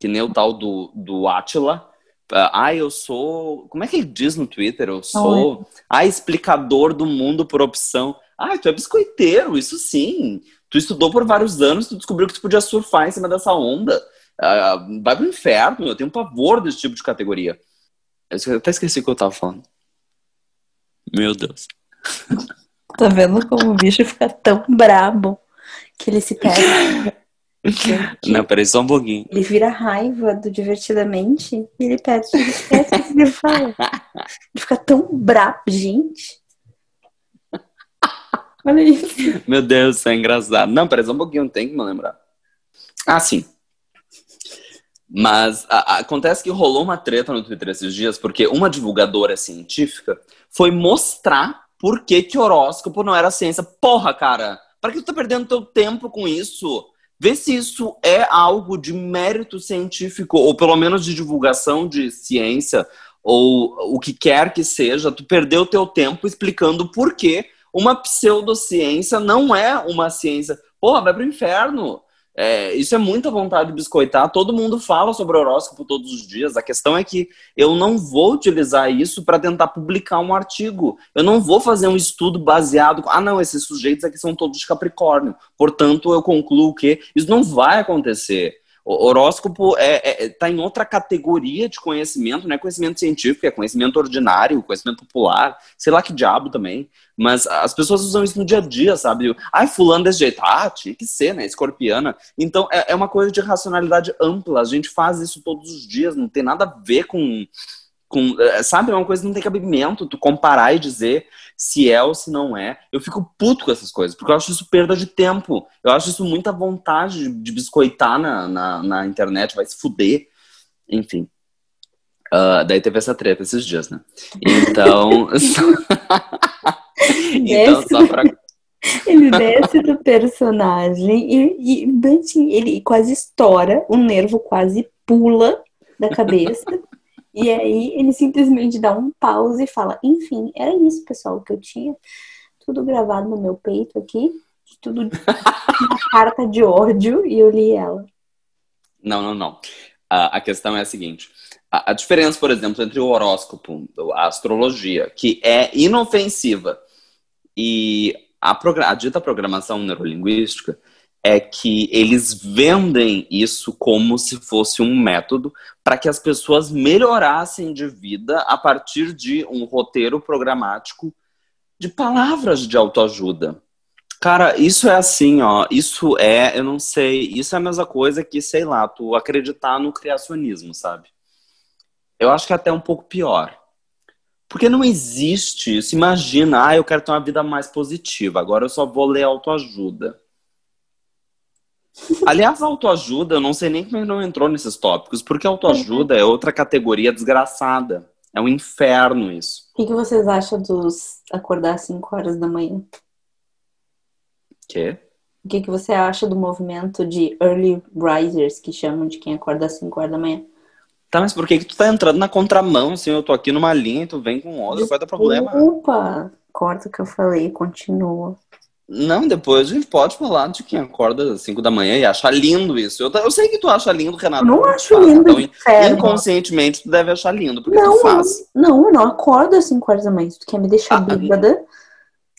que nem o tal do, do Atila. Ah, eu sou. Como é que ele diz no Twitter? Eu sou. Ah, explicador do mundo por opção. Ah, tu é biscoiteiro, isso sim. Tu estudou por vários anos, tu descobriu que tu podia surfar em cima dessa onda. Uh, vai pro inferno, eu tenho pavor desse tipo de categoria. Eu até esqueci o que eu tava falando. Meu Deus. Tá vendo como o bicho fica tão brabo que ele se perde? Não, peraí, só um pouquinho. Ele vira raiva do divertidamente e ele perde, ele esquece o que ele fala. Ele fica tão brabo, gente. Olha isso. Meu Deus, isso é engraçado. Não, peraí, só um pouquinho, tem que me lembrar. Ah, sim. Mas a, a, acontece que rolou uma treta no Twitter esses dias, porque uma divulgadora científica foi mostrar por que, que horóscopo não era ciência? Porra, cara, para que tu tá perdendo teu tempo com isso? Vê se isso é algo de mérito científico, ou pelo menos de divulgação de ciência, ou o que quer que seja, tu perdeu teu tempo explicando por que uma pseudociência não é uma ciência. Porra, vai pro inferno. É, isso é muita vontade de biscoitar. Todo mundo fala sobre horóscopo todos os dias. A questão é que eu não vou utilizar isso para tentar publicar um artigo. Eu não vou fazer um estudo baseado. Ah, não, esses sujeitos aqui são todos de Capricórnio. Portanto, eu concluo que isso não vai acontecer. O horóscopo está é, é, tá em outra categoria de conhecimento, não é conhecimento científico, é conhecimento ordinário, conhecimento popular, sei lá que diabo também. Mas as pessoas usam isso no dia a dia, sabe? Ai, fulano desse jeito. Ah, tinha que ser, né? Escorpiana. Então é, é uma coisa de racionalidade ampla. A gente faz isso todos os dias, não tem nada a ver com com, é, sabe, é uma coisa que não tem cabimento, tu comparar e dizer se é ou se não é. Eu fico puto com essas coisas, porque eu acho isso perda de tempo. Eu acho isso muita vontade de, biscoitar na, na, na, internet, vai se fuder. Enfim. Uh, daí teve essa treta esses dias, né? Então. então, só pra. Ele desce do personagem e, e assim, ele quase estoura, o nervo quase pula da cabeça. E aí ele simplesmente dá um pause e fala: Enfim, era isso, pessoal, que eu tinha tudo gravado no meu peito aqui, tudo uma carta de ódio, e eu li ela. Não, não, não. A, questão é a seguinte: a, a, diferença, por exemplo, entre o horóscopo, a astrologia, que é inofensiva, e a, a dita programação neurolinguística, é que eles vendem isso como se fosse um método para que as pessoas melhorassem de vida a partir de um roteiro programático de palavras de autoajuda. Cara, isso é assim, ó. Isso é, eu não sei, isso é a mesma coisa que, sei lá, tu acreditar no criacionismo, sabe? Eu acho que é até um pouco pior. Porque não existe isso. Imagina, ah, eu quero ter uma vida mais positiva, agora eu só vou ler autoajuda. Aliás, autoajuda, eu não sei nem como não entrou nesses tópicos, porque autoajuda é outra categoria desgraçada. É um inferno isso. O que, que vocês acham dos acordar às 5 horas da manhã? Quê? O que, que você acha do movimento de early risers, que chamam de quem acorda às 5 horas da manhã? Tá, mas por que, que tu tá entrando na contramão, assim? Eu tô aqui numa linha e tu vem com outra, é o problema? Desculpa! Corta o que eu falei, continua. Não, depois a gente pode falar de quem acorda às 5 da manhã e acha lindo isso. Eu, eu sei que tu acha lindo, Renato. Não acho lindo. Então, inconscientemente tu deve achar lindo, porque não, tu faz. Não, eu não acordo às 5 horas da manhã. Se tu quer me deixar ah, bêbada.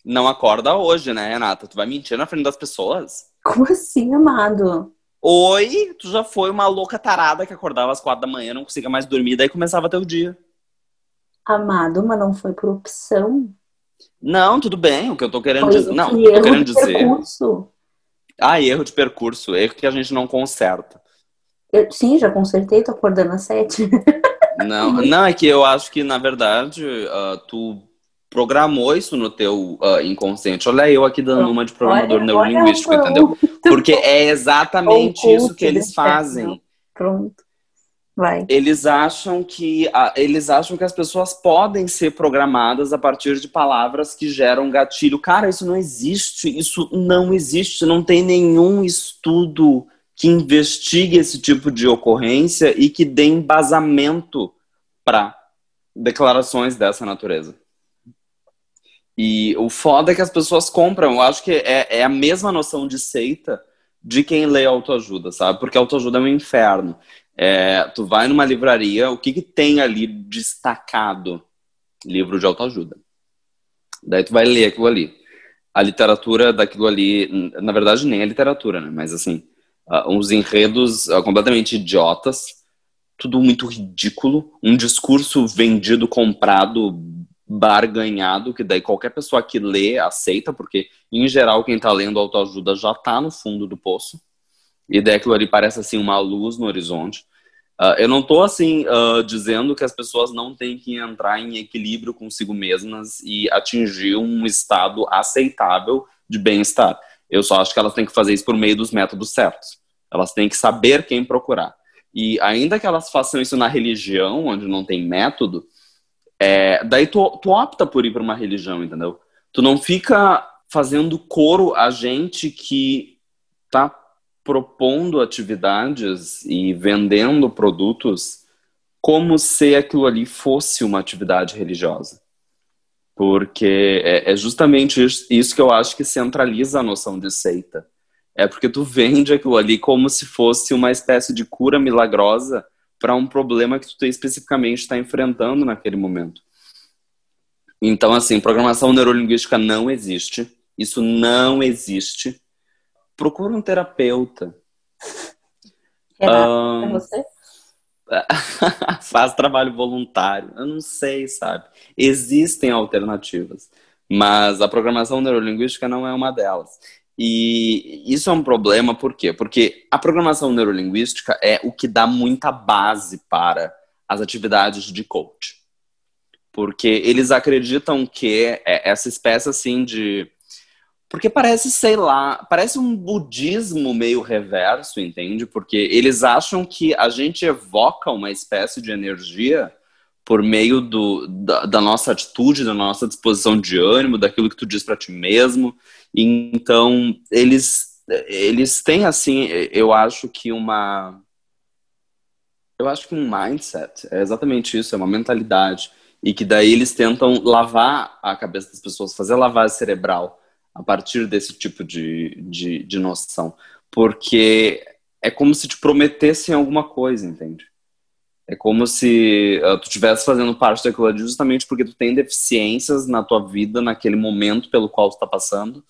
Não acorda hoje, né, Renata? Tu vai mentir na frente das pessoas? Como assim, amado? Oi, tu já foi uma louca tarada que acordava às 4 da manhã, não conseguia mais dormir, daí começava teu dia. Amado, mas não foi por opção. Não, tudo bem. O que eu tô querendo dizer. Não, o que eu tô querendo dizer. Percurso. Ah, erro de percurso, erro que a gente não conserta. Eu, sim, já consertei, tô acordando às sete. Não, não, é que eu acho que, na verdade, uh, tu programou isso no teu uh, inconsciente. Olha eu aqui dando uma de programador olha, neurolinguístico, olha, entendeu? Porque é exatamente isso que eles fazem. Pronto. Vai. Eles acham que eles acham que as pessoas podem ser programadas a partir de palavras que geram gatilho. Cara, isso não existe. Isso não existe. Não tem nenhum estudo que investigue esse tipo de ocorrência e que dê embasamento para declarações dessa natureza. E o foda é que as pessoas compram. Eu acho que é, é a mesma noção de seita de quem lê autoajuda, sabe? Porque autoajuda é um inferno. É, tu vai numa livraria, o que, que tem ali destacado? Livro de autoajuda. Daí tu vai ler aquilo ali. A literatura daquilo ali, na verdade nem a literatura, né? Mas assim, uh, uns enredos uh, completamente idiotas, tudo muito ridículo, um discurso vendido, comprado, barganhado, que daí qualquer pessoa que lê aceita, porque em geral quem tá lendo autoajuda já tá no fundo do poço. E daí aquilo ali parece assim uma luz no horizonte. Uh, eu não estou assim uh, dizendo que as pessoas não têm que entrar em equilíbrio consigo mesmas e atingir um estado aceitável de bem-estar. Eu só acho que elas têm que fazer isso por meio dos métodos certos. Elas têm que saber quem procurar. E ainda que elas façam isso na religião, onde não tem método, é, daí tu, tu opta por ir para uma religião, entendeu? Tu não fica fazendo coro a gente que tá propondo atividades e vendendo produtos como se aquilo ali fosse uma atividade religiosa. Porque é, é justamente isso que eu acho que centraliza a noção de seita. É porque tu vende aquilo ali como se fosse uma espécie de cura milagrosa para um problema que tu especificamente está enfrentando naquele momento. Então, assim, programação neurolinguística não existe. Isso não existe procura um terapeuta. um, você? faz trabalho voluntário. Eu não sei, sabe? Existem alternativas, mas a programação neurolinguística não é uma delas. E isso é um problema, por quê? Porque a programação neurolinguística é o que dá muita base para as atividades de coach. Porque eles acreditam que é essa espécie assim de porque parece, sei lá, parece um budismo meio reverso, entende? Porque eles acham que a gente evoca uma espécie de energia por meio do, da, da nossa atitude, da nossa disposição de ânimo, daquilo que tu diz para ti mesmo. Então, eles, eles têm, assim, eu acho que uma. Eu acho que um mindset é exatamente isso, é uma mentalidade. E que daí eles tentam lavar a cabeça das pessoas, fazer lavagem cerebral a partir desse tipo de, de, de noção. Porque é como se te prometessem alguma coisa, entende? É como se uh, tu estivesse fazendo parte daquilo ali justamente porque tu tem deficiências na tua vida, naquele momento pelo qual tu está passando.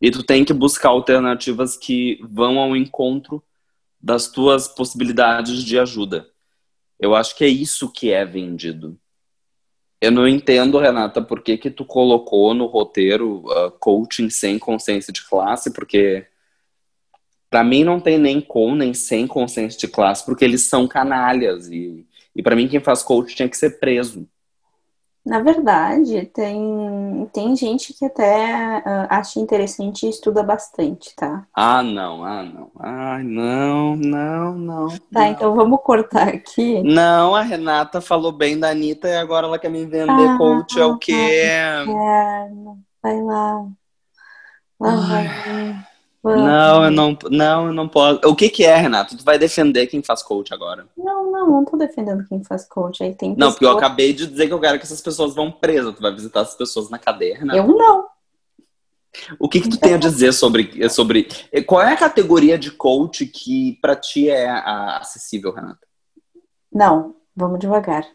E tu tem que buscar alternativas que vão ao encontro das tuas possibilidades de ajuda. Eu acho que é isso que é vendido. Eu não entendo, Renata, por que, que tu colocou no roteiro uh, coaching sem consciência de classe, porque para mim não tem nem com nem sem consciência de classe, porque eles são canalhas. E, e para mim quem faz coaching tinha que ser preso. Na verdade, tem, tem gente que até uh, acha interessante e estuda bastante, tá? Ah, não, ah, não. Ai, não, não, não. Tá, não. então vamos cortar aqui. Não, a Renata falou bem da Anitta e agora ela quer me vender ah, coach, é o quê? É, vai lá. Lá vai. Não, eu não, não, eu não posso. O que que é, Renato? Tu vai defender quem faz coach agora? Não, não, não tô defendendo quem faz coach. Aí tem Não, porque eu acabei de dizer que eu quero que essas pessoas vão presas. Tu vai visitar essas pessoas na cadeia, Renato? Eu não. O que que tu tem a dizer sobre, sobre... Qual é a categoria de coach que pra ti é acessível, Renata? Não, vamos devagar.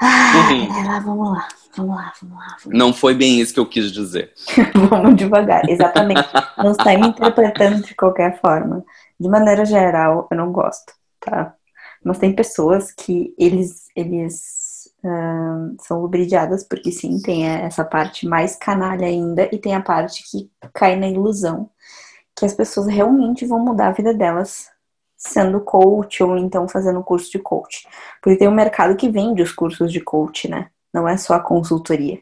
Ah, uhum. lá, vamos lá. Vamos lá, vamos lá. Vamos Não foi bem isso que eu quis dizer. vamos devagar, exatamente. não está me interpretando de qualquer forma. De maneira geral, eu não gosto, tá? Mas tem pessoas que eles, eles uh, são lubridiadas porque sim, tem essa parte mais canalha ainda e tem a parte que cai na ilusão que as pessoas realmente vão mudar a vida delas sendo coach ou então fazendo curso de coach. Porque tem um mercado que vende os cursos de coach, né? não é só a consultoria.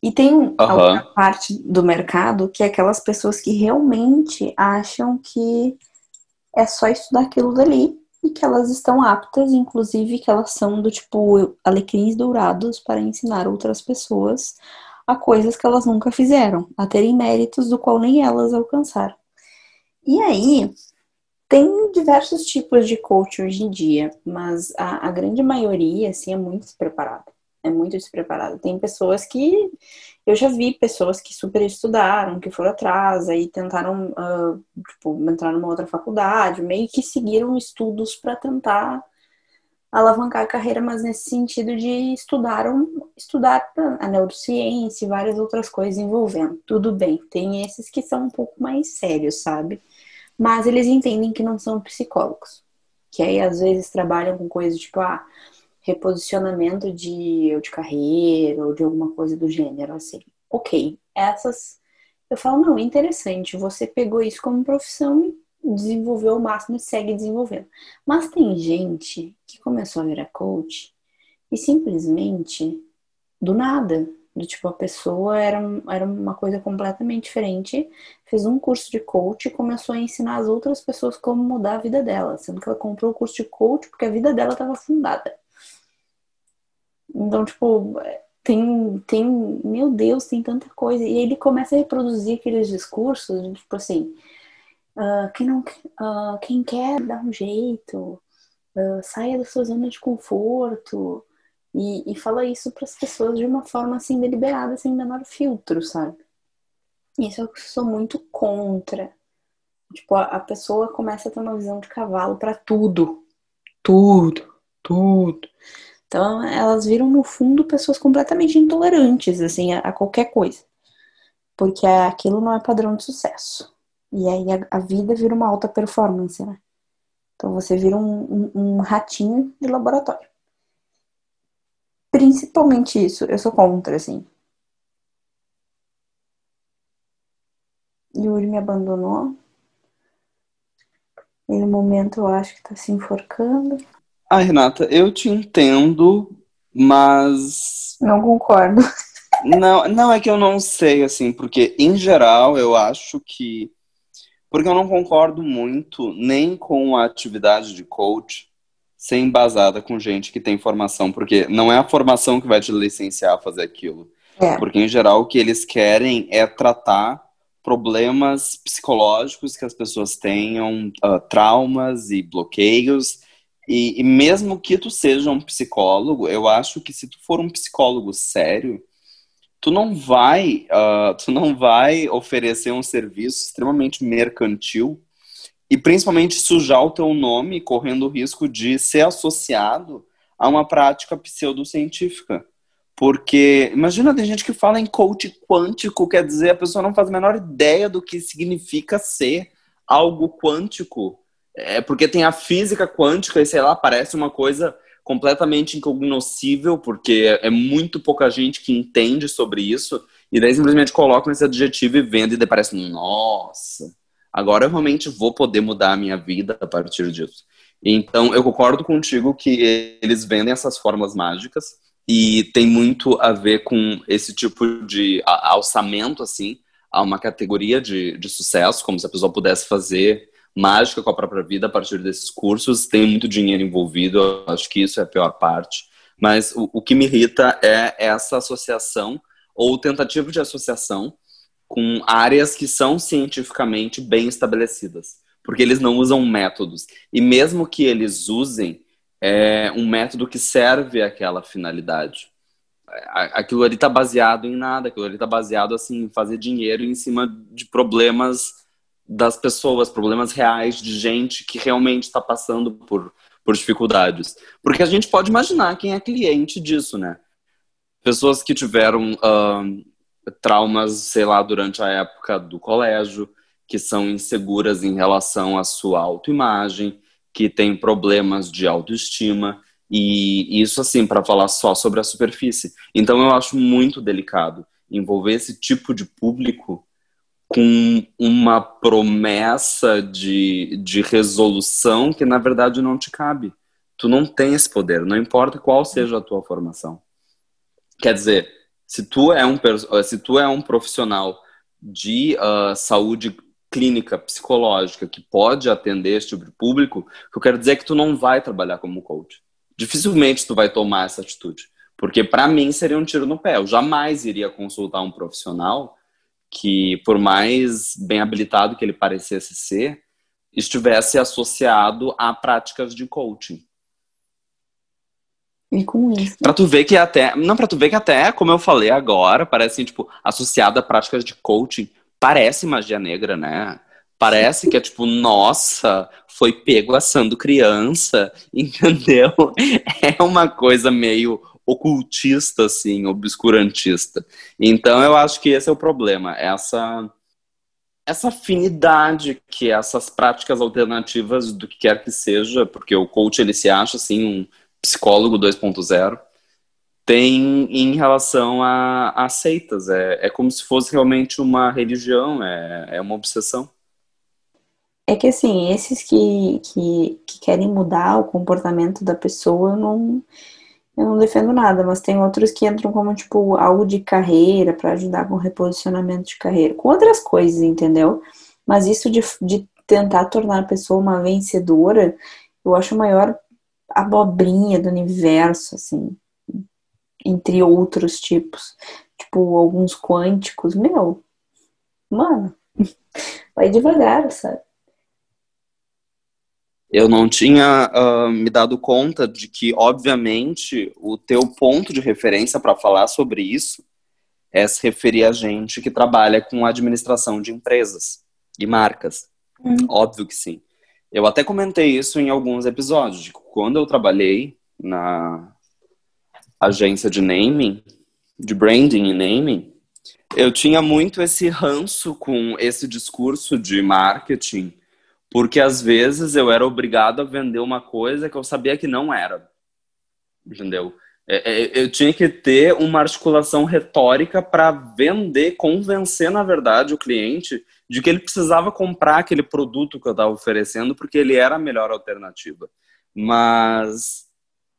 E tem uhum. outra parte do mercado que é aquelas pessoas que realmente acham que é só estudar aquilo dali e que elas estão aptas, inclusive que elas são do tipo alecrins dourados para ensinar outras pessoas a coisas que elas nunca fizeram, a terem méritos do qual nem elas alcançaram. E aí, tem diversos tipos de coach hoje em dia, mas a, a grande maioria, assim, é muito despreparada. É muito despreparada. Tem pessoas que. Eu já vi pessoas que super estudaram, que foram atrás, aí tentaram, uh, tipo, entrar numa outra faculdade, meio que seguiram estudos para tentar alavancar a carreira, mas nesse sentido de estudaram, estudar a neurociência e várias outras coisas envolvendo. Tudo bem, tem esses que são um pouco mais sérios, sabe? Mas eles entendem que não são psicólogos. Que aí às vezes trabalham com coisas tipo, ah, reposicionamento de, de carreira ou de alguma coisa do gênero, assim. Ok, essas. Eu falo, não, interessante, você pegou isso como profissão e desenvolveu o máximo e segue desenvolvendo. Mas tem gente que começou a virar coach e simplesmente, do nada, do tipo, a pessoa era, era uma coisa completamente diferente, fez um curso de coach e começou a ensinar as outras pessoas como mudar a vida dela, sendo que ela comprou o curso de coach porque a vida dela estava fundada. Então, tipo, tem, tem, meu Deus, tem tanta coisa. E ele começa a reproduzir aqueles discursos, tipo assim, uh, quem, não, uh, quem quer dar um jeito, uh, saia da sua zona de conforto, e, e fala isso para as pessoas de uma forma assim deliberada, sem menor filtro, sabe? Isso eu sou muito contra. Tipo, a, a pessoa começa a ter uma visão de cavalo para tudo. Tudo, tudo. Então, elas viram, no fundo, pessoas completamente intolerantes, assim, a, a qualquer coisa. Porque aquilo não é padrão de sucesso. E aí a, a, vida vira uma alta performance, né? Então você vira um, um, um ratinho de laboratório. Principalmente isso, eu sou contra, assim. Yuri me abandonou. E no momento eu acho que tá se enforcando. Ah, Renata, eu te entendo, mas. Não concordo. Não, não é que eu não sei, assim, porque em geral eu acho que. Porque eu não concordo muito nem com a atividade de coach, ser embasada com gente que tem formação, porque não é a formação que vai te licenciar a fazer aquilo. É. Porque, em geral, o que eles querem é tratar problemas psicológicos que as pessoas tenham, uh, traumas e bloqueios. E, e, mesmo que tu seja um psicólogo, eu acho que se tu for um psicólogo sério, tu não vai, uh, tu não vai oferecer um serviço extremamente mercantil e principalmente sujar o teu nome, correndo o risco de ser associado a uma prática pseudocientífica. Porque, imagina, tem gente que fala em coach quântico, quer dizer, a pessoa não faz a menor ideia do que significa ser algo quântico. É porque tem a física quântica e, sei lá, parece uma coisa completamente incognoscível, porque é muito pouca gente que entende sobre isso, e daí simplesmente colocam esse adjetivo e vendem e daí parece, nossa, agora eu realmente vou poder mudar a minha vida a partir disso. Então, eu concordo contigo que eles vendem essas formas mágicas, e tem muito a ver com esse tipo de alçamento, assim, a uma categoria de, de sucesso, como se a pessoa pudesse fazer mágica com a própria vida a partir desses cursos. Tem muito dinheiro envolvido, acho que isso é a pior parte. Mas o, o que me irrita é essa associação ou tentativa de associação com áreas que são cientificamente bem estabelecidas, porque eles não usam métodos. E mesmo que eles usem, é um método que serve àquela finalidade. Aquilo ali está baseado em nada, aquilo ali está baseado assim, em fazer dinheiro em cima de problemas das pessoas, problemas reais de gente que realmente está passando por, por dificuldades. Porque a gente pode imaginar quem é cliente disso, né? Pessoas que tiveram uh, traumas, sei lá, durante a época do colégio, que são inseguras em relação à sua autoimagem, que têm problemas de autoestima, e isso, assim, para falar só sobre a superfície. Então, eu acho muito delicado envolver esse tipo de público com uma promessa de, de resolução que na verdade não te cabe. Tu não tem esse poder, não importa qual seja a tua formação. Quer dizer, se tu é um, se tu é um profissional de uh, saúde clínica, psicológica, que pode atender esse tipo de público, eu quero dizer é que tu não vai trabalhar como coach. Dificilmente tu vai tomar essa atitude. Porque para mim seria um tiro no pé. Eu jamais iria consultar um profissional que, por mais bem habilitado que ele parecesse ser, estivesse associado a práticas de coaching. E com isso. Pra tu ver que até. Não, pra tu ver que até, como eu falei agora, parece tipo, associado a práticas de coaching, parece magia negra, né? Parece que é tipo, nossa, foi pego assando criança, entendeu? É uma coisa meio ocultista, assim, obscurantista. Então eu acho que esse é o problema, essa essa afinidade que essas práticas alternativas do que quer que seja, porque o coach ele se acha assim um psicólogo 2.0, tem em relação a, a seitas. É, é como se fosse realmente uma religião, é, é uma obsessão. É que assim, esses que, que, que querem mudar o comportamento da pessoa, não eu não defendo nada, mas tem outros que entram como, tipo, algo de carreira, para ajudar com reposicionamento de carreira, com outras coisas, entendeu? Mas isso de, de tentar tornar a pessoa uma vencedora, eu acho a maior abobrinha do universo, assim, entre outros tipos. Tipo, alguns quânticos, meu, mano, vai devagar, sabe? eu não tinha uh, me dado conta de que, obviamente, o teu ponto de referência para falar sobre isso é se referir a gente que trabalha com administração de empresas e marcas. Hum. Óbvio que sim. Eu até comentei isso em alguns episódios. De quando eu trabalhei na agência de naming, de branding e naming, eu tinha muito esse ranço com esse discurso de marketing porque às vezes eu era obrigado a vender uma coisa que eu sabia que não era. Entendeu? É, é, eu tinha que ter uma articulação retórica para vender, convencer, na verdade, o cliente de que ele precisava comprar aquele produto que eu estava oferecendo porque ele era a melhor alternativa. Mas,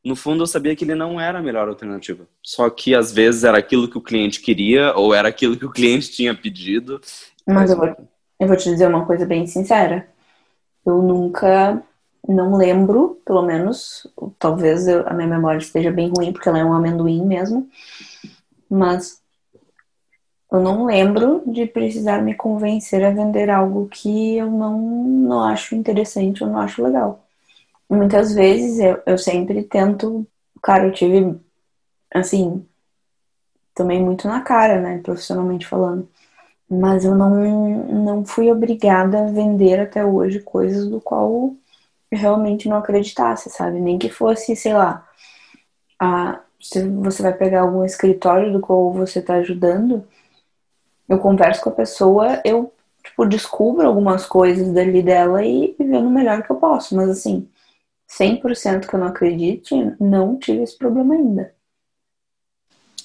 no fundo, eu sabia que ele não era a melhor alternativa. Só que, às vezes, era aquilo que o cliente queria ou era aquilo que o cliente tinha pedido. Mas eu vou, eu vou te dizer uma coisa bem sincera. Eu nunca, não lembro, pelo menos, talvez eu, a minha memória esteja bem ruim, porque ela é um amendoim mesmo, mas eu não lembro de precisar me convencer a vender algo que eu não, não acho interessante ou não acho legal. Muitas vezes eu, eu sempre tento, cara, eu tive, assim, também muito na cara, né, profissionalmente falando mas eu não, não fui obrigada a vender até hoje coisas do qual eu realmente não acreditasse, sabe? Nem que fosse, sei lá, a, se você vai pegar algum escritório do qual você está ajudando, eu converso com a pessoa, eu tipo, descubro algumas coisas dali dela e vendo o melhor que eu posso. Mas assim, 100% que eu não acredite, não tive esse problema ainda.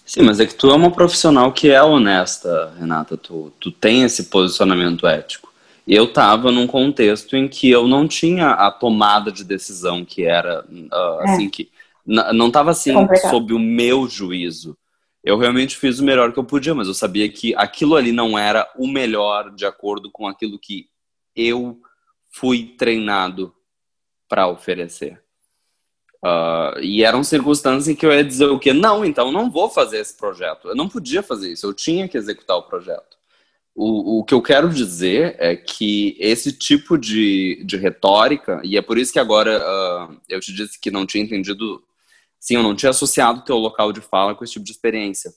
Sim, mas é que tu é uma profissional que é honesta, Renata. Tu, tu tem esse posicionamento ético. Eu estava num contexto em que eu não tinha a tomada de decisão que era uh, é. assim que não estava assim sob o meu juízo. Eu realmente fiz o melhor que eu podia, mas eu sabia que aquilo ali não era o melhor de acordo com aquilo que eu fui treinado para oferecer. Uh, e eram circunstâncias em que eu ia dizer o quê? Não, então não vou fazer esse projeto. Eu não podia fazer isso, eu tinha que executar o projeto. O, o que eu quero dizer é que esse tipo de, de retórica, e é por isso que agora uh, eu te disse que não tinha entendido, sim, eu não tinha associado o teu local de fala com esse tipo de experiência.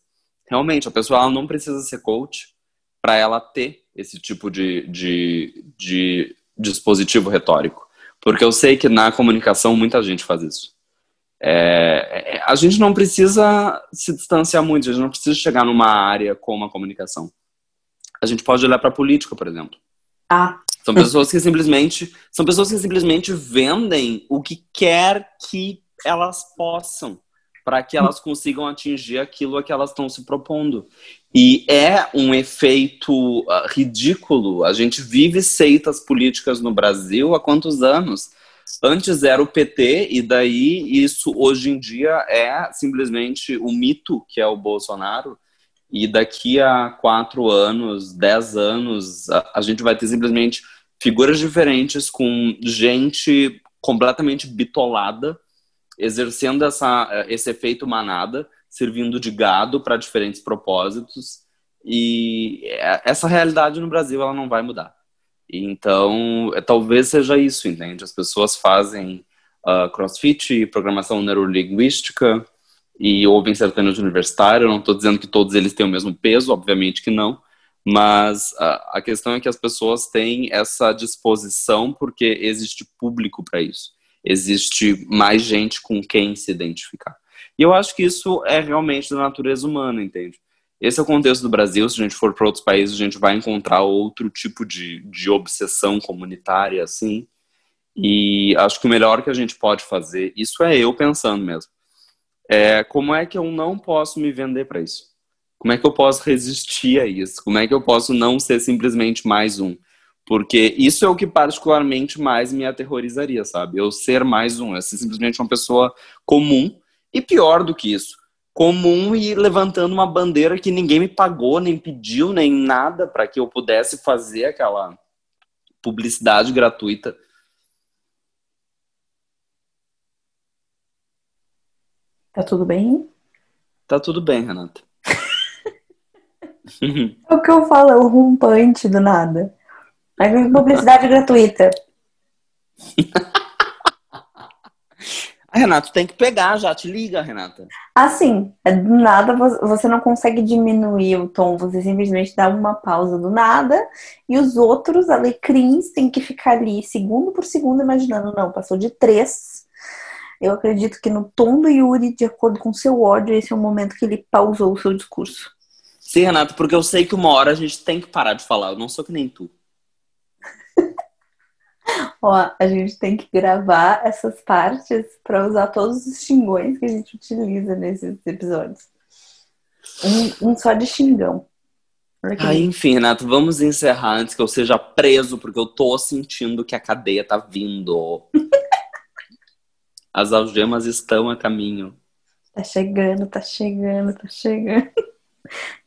Realmente, a pessoa não precisa ser coach para ela ter esse tipo de, de, de dispositivo retórico. Porque eu sei que na comunicação muita gente faz isso. É, é, a gente não precisa se distanciar muito, a gente não precisa chegar numa área como a comunicação. A gente pode olhar para a política, por exemplo. Ah. São pessoas que simplesmente são pessoas que simplesmente vendem o que quer que elas possam para que elas consigam atingir aquilo a que elas estão se propondo. E é um efeito uh, ridículo. A gente vive seitas políticas no Brasil há quantos anos? Antes era o PT, e daí isso hoje em dia é simplesmente o mito que é o Bolsonaro. E daqui a quatro anos, dez anos, a, a gente vai ter simplesmente figuras diferentes com gente completamente bitolada, exercendo essa, esse efeito manada, servindo de gado para diferentes propósitos. E essa realidade no Brasil ela não vai mudar. Então, é, talvez seja isso, entende? As pessoas fazem uh, crossfit, programação neurolinguística e ouvem sertanejo universitário. Eu não estou dizendo que todos eles têm o mesmo peso, obviamente que não. Mas uh, a questão é que as pessoas têm essa disposição porque existe público para isso. Existe mais gente com quem se identificar. E eu acho que isso é realmente da natureza humana, entende? Esse é o contexto do Brasil. Se a gente for para outros países, a gente vai encontrar outro tipo de, de obsessão comunitária, assim. E acho que o melhor que a gente pode fazer, isso é eu pensando mesmo, é como é que eu não posso me vender para isso? Como é que eu posso resistir a isso? Como é que eu posso não ser simplesmente mais um? Porque isso é o que particularmente mais me aterrorizaria, sabe? Eu ser mais um, eu ser simplesmente uma pessoa comum e pior do que isso, comum e levantando uma bandeira que ninguém me pagou, nem pediu, nem nada para que eu pudesse fazer aquela publicidade gratuita. Tá tudo bem? Tá tudo bem, Renata. é o que eu falo, é o rompante do nada. Aí vem publicidade gratuita. Renato, tem que pegar já, te liga, Renata. Assim, do nada você não consegue diminuir o tom, você simplesmente dá uma pausa do nada e os outros alecrins têm que ficar ali segundo por segundo imaginando, não, passou de três. Eu acredito que no tom do Yuri, de acordo com seu ódio, esse é o momento que ele pausou o seu discurso. Sim, Renato, porque eu sei que uma hora a gente tem que parar de falar, eu não sou que nem tu. Ó, a gente tem que gravar essas partes para usar todos os xingões que a gente utiliza nesses episódios. Um, um só de xingão. Aí, enfim, Renato, vamos encerrar antes que eu seja preso, porque eu tô sentindo que a cadeia tá vindo. As algemas estão a caminho. Tá chegando, tá chegando, tá chegando.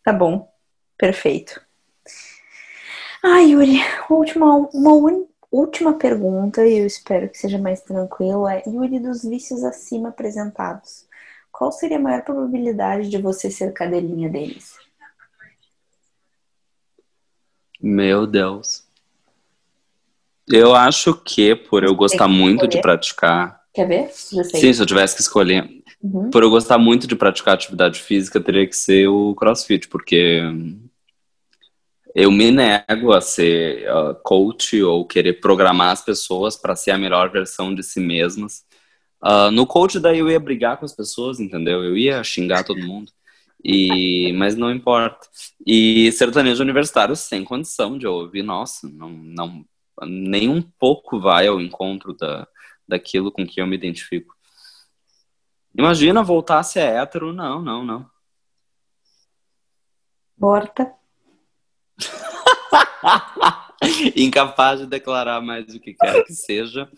Tá bom. Perfeito. Ai, Yuri, última, uma, última pergunta, e eu espero que seja mais tranquilo, é Yuri, dos vícios acima apresentados, qual seria a maior probabilidade de você ser cadelinha deles? Meu Deus. Eu acho que por eu gostar muito de praticar. Quer ver? Sim, se eu tivesse que escolher. Uhum. Por eu gostar muito de praticar atividade física, teria que ser o crossfit, porque eu me nego a ser uh, coach ou querer programar as pessoas para ser a melhor versão de si mesmas. Uh, no coach daí eu ia brigar com as pessoas, entendeu? Eu ia xingar todo mundo. E, mas não importa. E sertanejo universitário sem condição de ouvir, nossa, não, não, nem um pouco vai ao encontro da, daquilo com que eu me identifico. Imagina voltar a ser hétero, não, não, não. Morta. Incapaz de declarar mais o que quer que seja.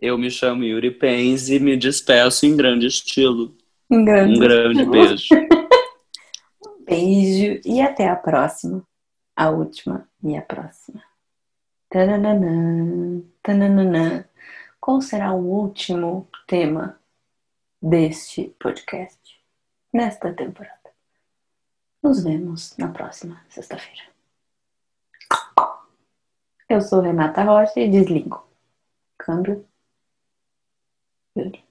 Eu me chamo Yuri Pens e me despeço em grande estilo. Um grande, um grande beijo. um beijo e até a próxima. A última e a próxima. Tananana, tananana. Qual será o último tema deste podcast nesta temporada? Nos vemos na próxima sexta-feira. Eu sou Renata Rocha e desligo. Câmbio. Yuri.